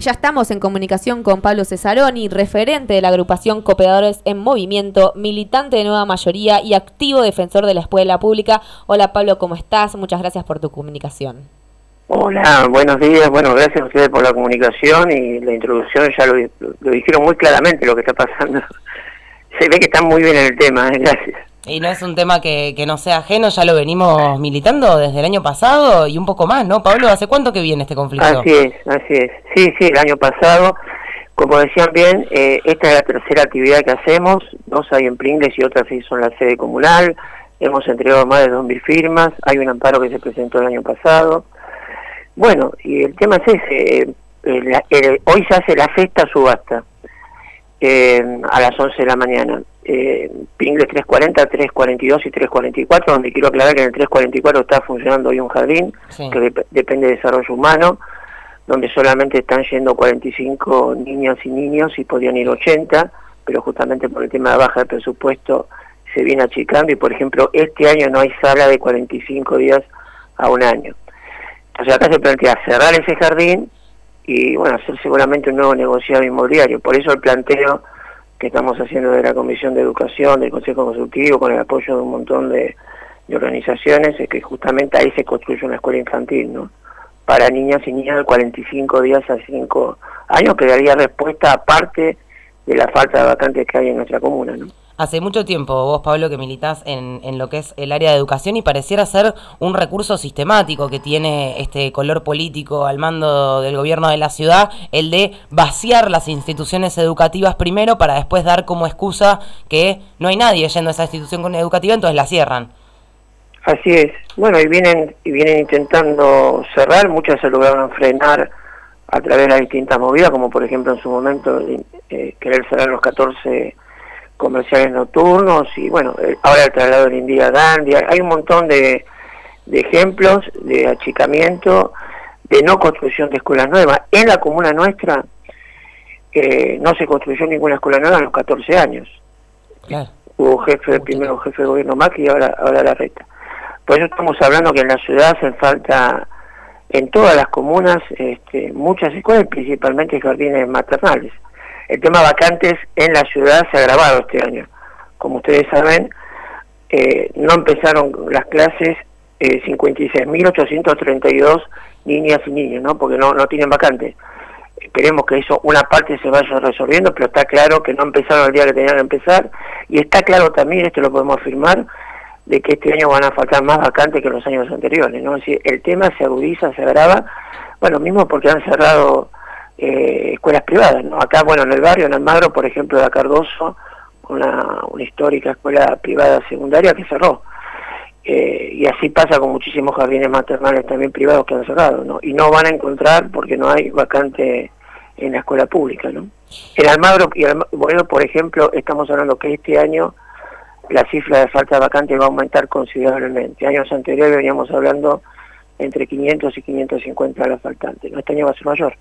Ya estamos en comunicación con Pablo Cesaroni, referente de la agrupación Cooperadores en Movimiento, militante de nueva mayoría y activo defensor de la escuela pública. Hola Pablo, ¿cómo estás? Muchas gracias por tu comunicación. Hola, buenos días. Bueno, gracias a ustedes por la comunicación y la introducción. Ya lo, dijeron muy claramente lo que está pasando. Se ve que están muy bien en el tema. ¿eh? Gracias. Y no es un tema que, no sea ajeno, ya lo venimos militando desde el año pasado y un poco más, ¿no? Pablo, ¿hace cuánto que viene este conflicto? Así es, así es. Sí, sí, el año pasado. Como decían bien, eh, esta es la tercera actividad que hacemos. Dos hay en Pringles y otras seis son la sede comunal. Hemos entregado más de 2.000 firmas. Hay un amparo que se presentó el año pasado. Bueno, y el tema es ese. Eh, hoy se hace la festa subasta eh, a las 11 de la mañana eh, Pringles 340, 342 y 344, donde quiero aclarar que en el 344 está funcionando hoy un jardín que depende de desarrollo humano, donde solamente están yendo 45 niñas y niños y podían ir 80, pero justamente por el tema de baja de presupuesto se viene achicando y por ejemplo este año no hay sala de 45 días a un año. Entonces acá se plantea cerrar ese jardín y bueno, hacer seguramente un nuevo negociado inmobiliario. Por eso el planteo que estamos haciendo de la Comisión de Educación, del Consejo Consultivo, con el apoyo de un montón de, organizaciones, es que justamente ahí se construye una escuela infantil, ¿no? Para niñas y niñas de 45 días a 5 años, que daría respuesta aparte de la falta de vacantes que hay en nuestra comuna, ¿no? Hace mucho tiempo vos, Pablo, que militás en, en, lo que es el área de educación y pareciera ser un recurso sistemático que tiene este color político al mando del gobierno de la ciudad, el de vaciar las instituciones educativas primero para después dar como excusa que no hay nadie yendo a esa institución educativa, entonces la cierran. Así es. Bueno, y vienen, y vienen intentando cerrar, muchas se lograron frenar a través de las distintas movidas, como por ejemplo en su momento eh, querer cerrar los 14 comerciales nocturnos y bueno, eh, ahora el traslado del India Gandhi, hay un montón de, ejemplos de achicamiento, de no construcción de escuelas nuevas. En la comuna nuestra eh, no se construyó ninguna escuela nueva en los 14 años. Hubo jefe, primero jefe de gobierno Macri y ahora, ahora la reta. Por eso estamos hablando que en la ciudad hacen falta, en todas las comunas, este, muchas escuelas, principalmente jardines maternales. El tema vacantes en la ciudad se ha agravado este año. Como ustedes saben, eh, no empezaron las clases eh, 56.832 niñas y niños, ¿no? Porque no, no tienen vacantes. Esperemos que eso, una parte se vaya resolviendo, pero está claro que no empezaron el día que tenían que empezar. Y está claro también, esto lo podemos afirmar, de que este año van a faltar más vacantes que los años anteriores, ¿no? Es decir, el tema se agudiza, se agrava, bueno, mismo porque han cerrado eh, escuelas privadas. ¿no? Acá, bueno, en el barrio, en Almagro, por ejemplo, de Cardoso, una, una histórica escuela privada secundaria que cerró. Eh, y así pasa con muchísimos jardines maternales también privados que han cerrado, ¿no? Y no van a encontrar porque no hay vacante en la escuela pública, ¿no? En Almagro y bueno, por ejemplo, estamos hablando que este año la cifra de falta de vacante va a aumentar considerablemente. Años anteriores veníamos hablando entre 500 y 550 de las faltantes. ¿no? Este año va a ser mayor.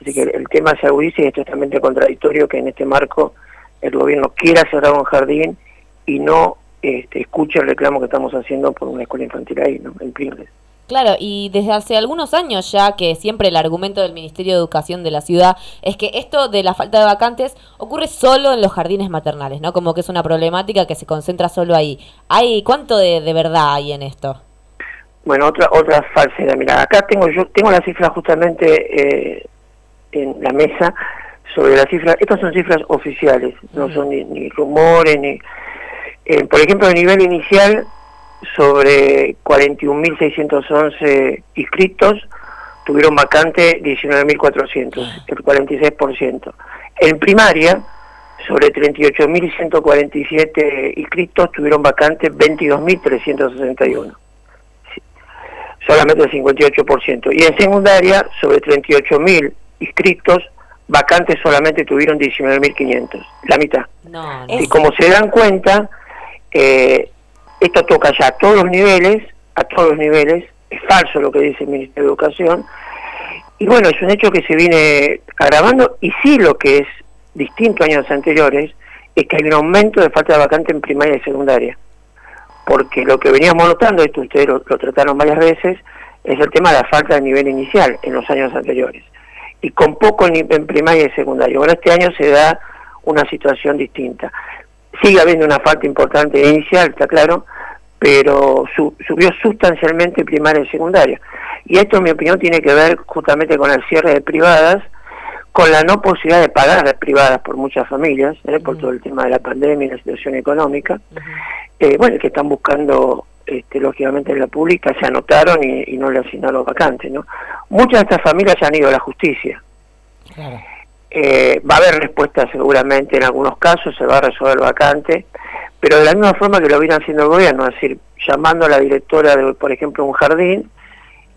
Así que el tema se agudiza y es totalmente contradictorio que en este marco el gobierno quiera cerrar un jardín y no este, escuche el reclamo que estamos haciendo por una escuela infantil ahí, ¿no? en Pringles. Claro, y desde hace algunos años ya que siempre el argumento del Ministerio de Educación de la ciudad es que esto de la falta de vacantes ocurre solo en los jardines maternales, ¿no? Como que es una problemática que se concentra solo ahí. ¿Hay cuánto de, de verdad hay en esto? Bueno, otra otra falsedad. Mira, acá tengo yo tengo la cifra justamente eh, en la mesa sobre las cifras. Estas son cifras oficiales, no son ni, rumores, ni... Eh, por ejemplo, a nivel inicial, sobre 41.611 inscritos, tuvieron vacante 19.400, el 46%. En primaria, sobre 38.147 inscritos, tuvieron vacante 22.361 solamente el 58%. Y en secundaria, sobre 38.000 inscritos, vacantes solamente tuvieron 19.500, la mitad. y como se dan cuenta, eh, esto toca ya a todos los niveles, a todos los niveles, es falso lo que dice el Ministerio de Educación, y bueno, es un hecho que se viene agravando, y sí lo que es distinto a años anteriores, es que hay un aumento de falta de vacantes en primaria y secundaria. Porque lo que veníamos notando, esto ustedes lo trataron varias veces, es el tema de la falta de nivel inicial en los años anteriores y con poco en, primaria y secundaria. Bueno, este año se da una situación distinta. Sigue habiendo una falta importante inicial, está claro, pero subió sustancialmente primaria y secundaria. Y esto, en mi opinión, tiene que ver justamente con el cierre de privadas, con la no posibilidad de pagar las privadas por muchas familias, ¿eh? por todo el tema de la pandemia y la situación económica, eh, bueno, que están buscando, este, lógicamente, en la pública, se anotaron y, no le asignaron vacantes, ¿no? Muchas de estas familias ya han ido a la justicia. Eh, va a haber respuesta seguramente en algunos casos, se va a resolver vacante, pero de la misma forma que lo viene haciendo el gobierno, es decir, llamando a la directora de, por ejemplo, un jardín,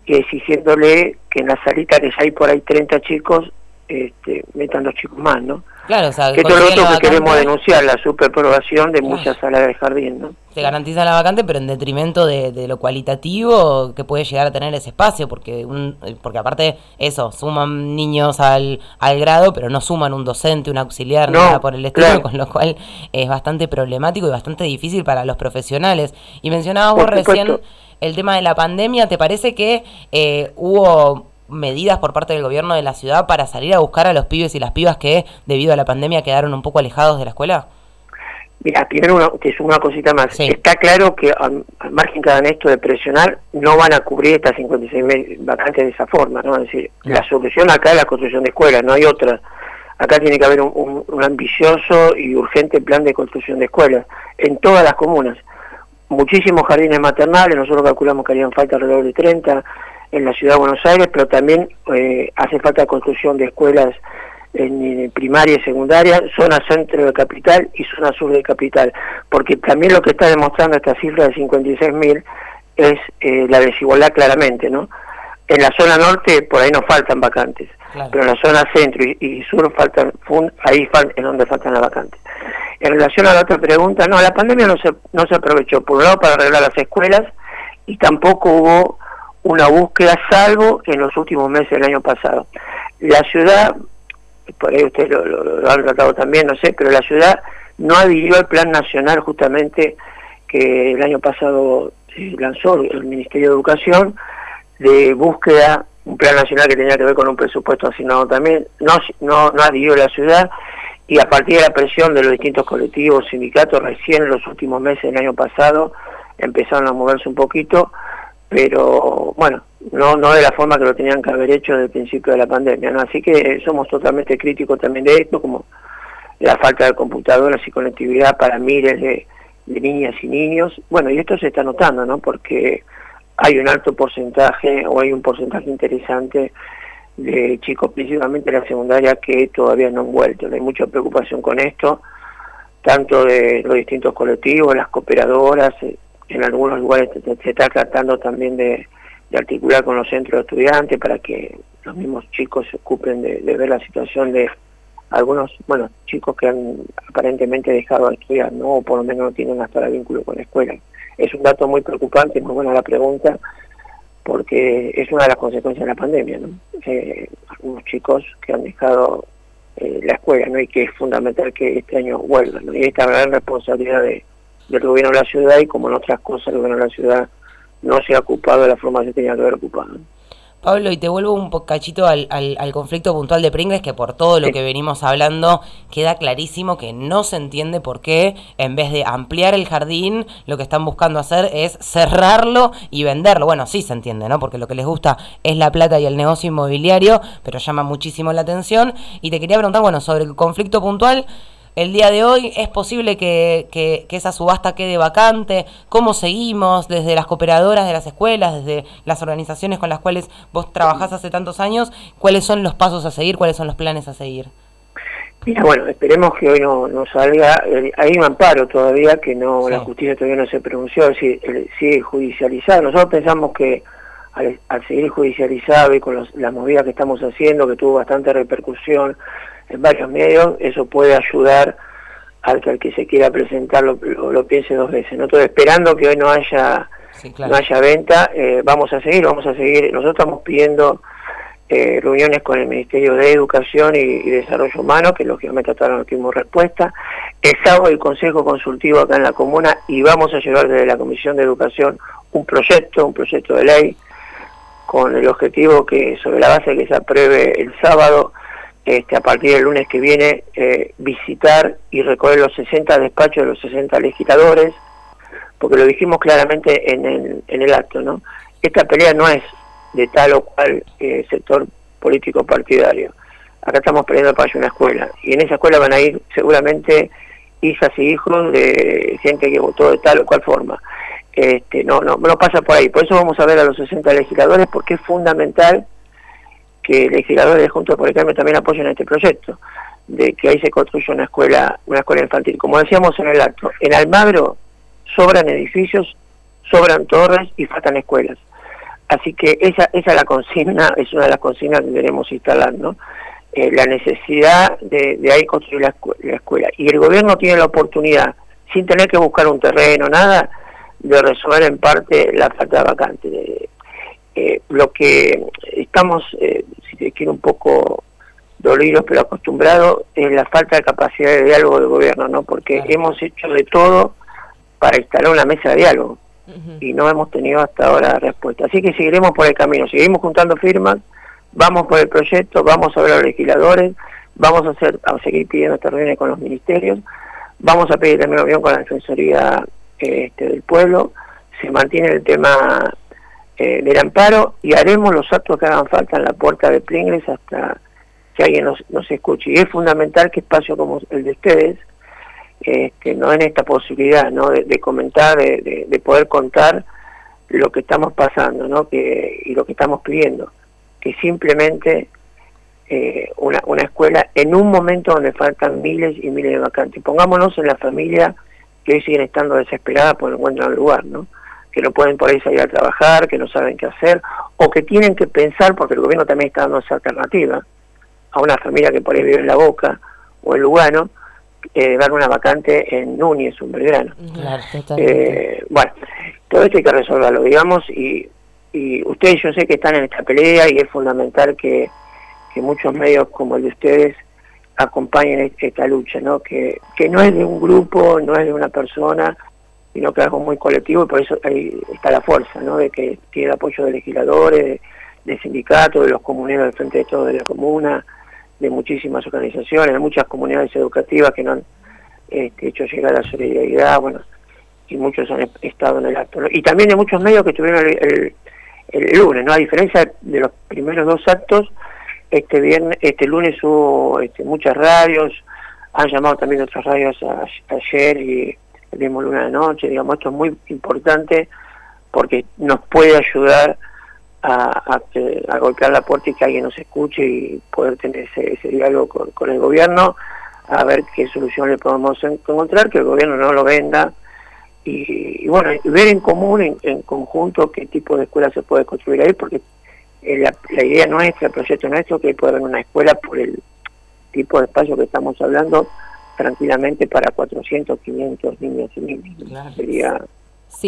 y exigiéndole que en la salita que ya hay por ahí 30 chicos, este, metan dos chicos más, ¿no? Claro, o sea, que esto es lo que queremos denunciar, la superprobación de muchas salas del jardín, ¿no? Se garantiza la vacante, pero en detrimento de, lo cualitativo que puede llegar a tener ese espacio, porque un, porque aparte eso, suman niños al, al grado, pero no suman un docente, un auxiliar, nada por el estilo, con lo cual es bastante problemático y bastante difícil para los profesionales. Y mencionabas vos recién el tema de la pandemia, ¿te parece que eh, hubo medidas por parte del gobierno de la ciudad para salir a buscar a los pibes y las pibas que debido a la pandemia quedaron un poco alejados de la escuela? Mira, primero que es una cosita más. Está claro que al, margen cada esto de presionar, no van a cubrir estas 56 vacantes de esa forma, ¿no? Es decir, la solución acá es la construcción de escuelas, no hay otra. Acá tiene que haber un, un ambicioso y urgente plan de construcción de escuelas en todas las comunas. Muchísimos jardines maternales, nosotros calculamos que harían falta alrededor de 30, en la ciudad de Buenos Aires, pero también eh, hace falta construcción de escuelas en, primaria y secundaria, zona centro de capital y zona sur de capital, porque también lo que está demostrando esta cifra de 56.000 es eh, la desigualdad claramente, ¿no? En la zona norte por ahí no faltan vacantes, pero en la zona centro y, sur faltan, ahí es donde faltan las vacantes. En relación a la otra pregunta, no, la pandemia no se, no se aprovechó, por un lado para arreglar las escuelas y tampoco hubo una búsqueda, salvo en los últimos meses del año pasado. La ciudad, por ahí ustedes lo, han tratado también, no sé, pero la ciudad no adhirió al plan nacional justamente que el año pasado lanzó el Ministerio de Educación de búsqueda, un plan nacional que tenía que ver con un presupuesto asignado también, no, no, no adhirió la ciudad y a partir de la presión de los distintos colectivos, sindicatos, recién en los últimos meses del año pasado empezaron a moverse un poquito pero bueno, no, no de la forma que lo tenían que haber hecho desde el principio de la pandemia, ¿no? Así que somos totalmente críticos también de esto, como la falta de computadoras y conectividad para miles de, niñas y niños. Bueno, y esto se está notando, ¿no? Porque hay un alto porcentaje, o hay un porcentaje interesante de chicos, principalmente de la secundaria, que todavía no han vuelto. Hay mucha preocupación con esto, tanto de los distintos colectivos, las cooperadoras, eh, en algunos lugares se está tratando también de, articular con los centros de estudiantes para que los mismos chicos se ocupen de, ver la situación de algunos, bueno, chicos que han aparentemente dejado de estudiar, ¿no? O por lo menos no tienen hasta el vínculo con la escuela. Es un dato muy preocupante, muy buena la pregunta, porque es una de las consecuencias de la pandemia, ¿no? Eh, algunos chicos que han dejado eh, la escuela, ¿no? Y que es fundamental que este año vuelvan. Y esta gran responsabilidad de del gobierno de la ciudad y como en otras cosas el gobierno de la ciudad no se ha ocupado de la forma que tenía que haber ocupado. Pablo, y te vuelvo un cachito al, al, conflicto puntual de Pringles, que por todo lo que venimos hablando queda clarísimo que no se entiende por qué, en vez de ampliar el jardín, lo que están buscando hacer es cerrarlo y venderlo. Bueno, sí se entiende, ¿no? Porque lo que les gusta es la plata y el negocio inmobiliario, pero llama muchísimo la atención. Y te quería preguntar, bueno, sobre el conflicto puntual, el día de hoy. ¿Es posible que, que, esa subasta quede vacante? ¿Cómo seguimos desde las cooperadoras de las escuelas, desde las organizaciones con las cuales vos trabajás hace tantos años? ¿Cuáles son los pasos a seguir? ¿Cuáles son los planes a seguir? Mira, bueno, esperemos que hoy no, no salga. Hay un amparo todavía que no la justicia todavía no se pronunció, si sigue judicializado. Nosotros pensamos que al, seguir judicializado y con las movidas que estamos haciendo, que tuvo bastante repercusión, en varios medios, eso puede ayudar al que, al que se quiera presentar lo, lo, piense dos veces. ¿no? Entonces, esperando que hoy no haya no haya venta, eh, vamos a seguir, vamos a seguir. Nosotros estamos pidiendo eh, reuniones con el Ministerio de Educación y, Desarrollo Humano, que lógicamente hasta ahora no tuvimos respuesta. El sábado el Consejo Consultivo acá en la Comuna y vamos a llevar desde la Comisión de Educación un proyecto, un proyecto de ley con el objetivo que sobre la base que se apruebe el sábado, este, a partir del lunes que viene, eh, visitar y recorrer los 60 despachos de los 60 legisladores, porque lo dijimos claramente en el, en el acto, ¿no? Esta pelea no es de tal o cual eh, sector político partidario. Acá estamos peleando para una escuela, y en esa escuela van a ir seguramente hijas y hijos de gente que votó de tal o cual forma. Este, no, no, no pasa por ahí. Por eso vamos a ver a los 60 legisladores, porque es fundamental que legisladores Juntos por el Cambio también apoyen este proyecto, de que ahí se construya una escuela, una escuela infantil. Como decíamos en el acto, en Almagro sobran edificios, sobran torres y faltan escuelas. Así que esa, esa es la consigna, es una de las consignas que queremos instalar, ¿no? Eh, la necesidad de, de ahí construir la, escuela. Y el gobierno tiene la oportunidad, sin tener que buscar un terreno, nada, de resolver en parte la falta de vacante. Eh, lo que estamos, eh, si se quiere, un poco dolidos pero acostumbrados es la falta de capacidad de diálogo del gobierno, ¿no? Porque hemos hecho de todo para instalar una mesa de diálogo y no hemos tenido hasta ahora respuesta. Así que seguiremos por el camino, seguimos juntando firmas vamos por el proyecto, vamos a ver a los legisladores, vamos a, hacer, a seguir pidiendo esta reuniones con los ministerios, vamos a pedir también reunión con la Defensoría este, del Pueblo, se mantiene el tema eh, del amparo y haremos los actos que hagan falta en la puerta de Pringles hasta que alguien nos, nos escuche. Y es fundamental que espacio como el de ustedes este, no den esta posibilidad ¿no? de, comentar, de, de, poder contar lo que estamos pasando ¿no? que, y lo que estamos pidiendo que simplemente eh, una, una escuela en un momento donde faltan miles y miles de vacantes. Pongámonos en la familia que hoy siguen estando desesperadas por encuentran un lugar, ¿no? que no pueden por ahí salir a trabajar, que no saben qué hacer, o que tienen que pensar, porque el gobierno también está dando esa alternativa, a una familia que por ahí vive en La Boca o en Lugano, eh, dar una vacante en Núñez, un Belgrano. eh, bueno, todo esto hay que resolverlo, digamos, y y ustedes yo sé que están en esta pelea y es fundamental que, muchos medios como el de ustedes acompañen esta lucha, ¿no? Que, que no es de un grupo, no es de una persona, sino que es algo muy colectivo y por eso ahí está la fuerza, ¿no? De que tiene el apoyo de legisladores, de, sindicatos, de los comuneros del Frente de Todos de la Comuna, de muchísimas organizaciones, de muchas comunidades educativas que no han este, hecho llegar la solidaridad, bueno, y muchos han estado en el acto. Y también de muchos medios que tuvieron el el lunes, ¿no? A diferencia de los primeros dos actos, este viernes, este lunes hubo este, muchas radios, han llamado también otras radios ayer y el mismo lunes de noche, digamos, esto es muy importante porque nos puede ayudar a, a, golpear la puerta y que alguien nos escuche y poder tener ese, diálogo con, el gobierno, a ver qué solución le podemos encontrar, que el gobierno no lo venda. Y, bueno, ver en común, en, conjunto, qué tipo de escuela se puede construir ahí, porque la, la, idea nuestra, el proyecto nuestro, que puede haber una escuela por el tipo de espacio que estamos hablando, tranquilamente para 400, 500 niños y niñas. Sería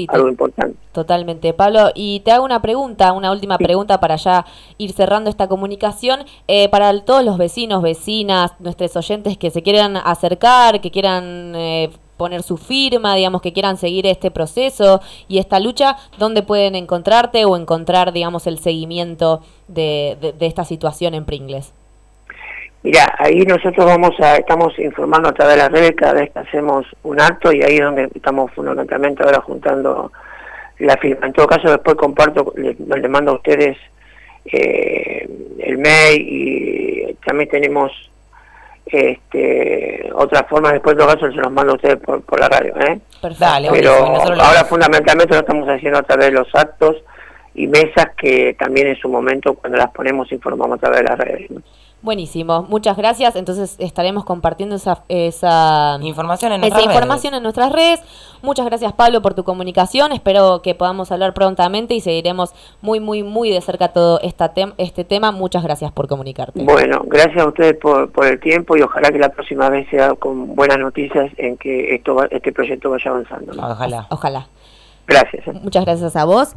algo importante. Totalmente. Pablo, y te hago una pregunta, una última pregunta para ya ir cerrando esta comunicación. Eh, para todos los vecinos, vecinas, nuestros oyentes que se quieran acercar, que quieran eh, poner su firma, digamos, que quieran seguir este proceso y esta lucha, ¿dónde pueden encontrarte o encontrar, digamos, el seguimiento de, de, esta situación en Pringles? Mira, ahí nosotros vamos a, estamos informando a través de las redes cada vez que hacemos un acto y ahí es donde estamos fundamentalmente ahora juntando la firma. En todo caso, después comparto, le, mando a ustedes eh, el mail y también tenemos este, otras formas después de todo caso se los mando a ustedes por, por la radio ¿eh? pero ahora fundamentalmente lo estamos haciendo a través de los actos y mesas que también en su momento cuando las ponemos informamos a través de las redes Buenísimo, muchas gracias. Entonces estaremos compartiendo esa, esa información, en, esa información en nuestras redes. Muchas gracias Pablo por tu comunicación. Espero que podamos hablar prontamente y seguiremos muy, muy, muy de cerca todo esta este tema. Muchas gracias por comunicarte. Bueno, gracias a ustedes por, por el tiempo y ojalá que la próxima vez sea con buenas noticias en que esto este proyecto vaya avanzando. Ojalá. Ojalá. Gracias. Muchas gracias a vos.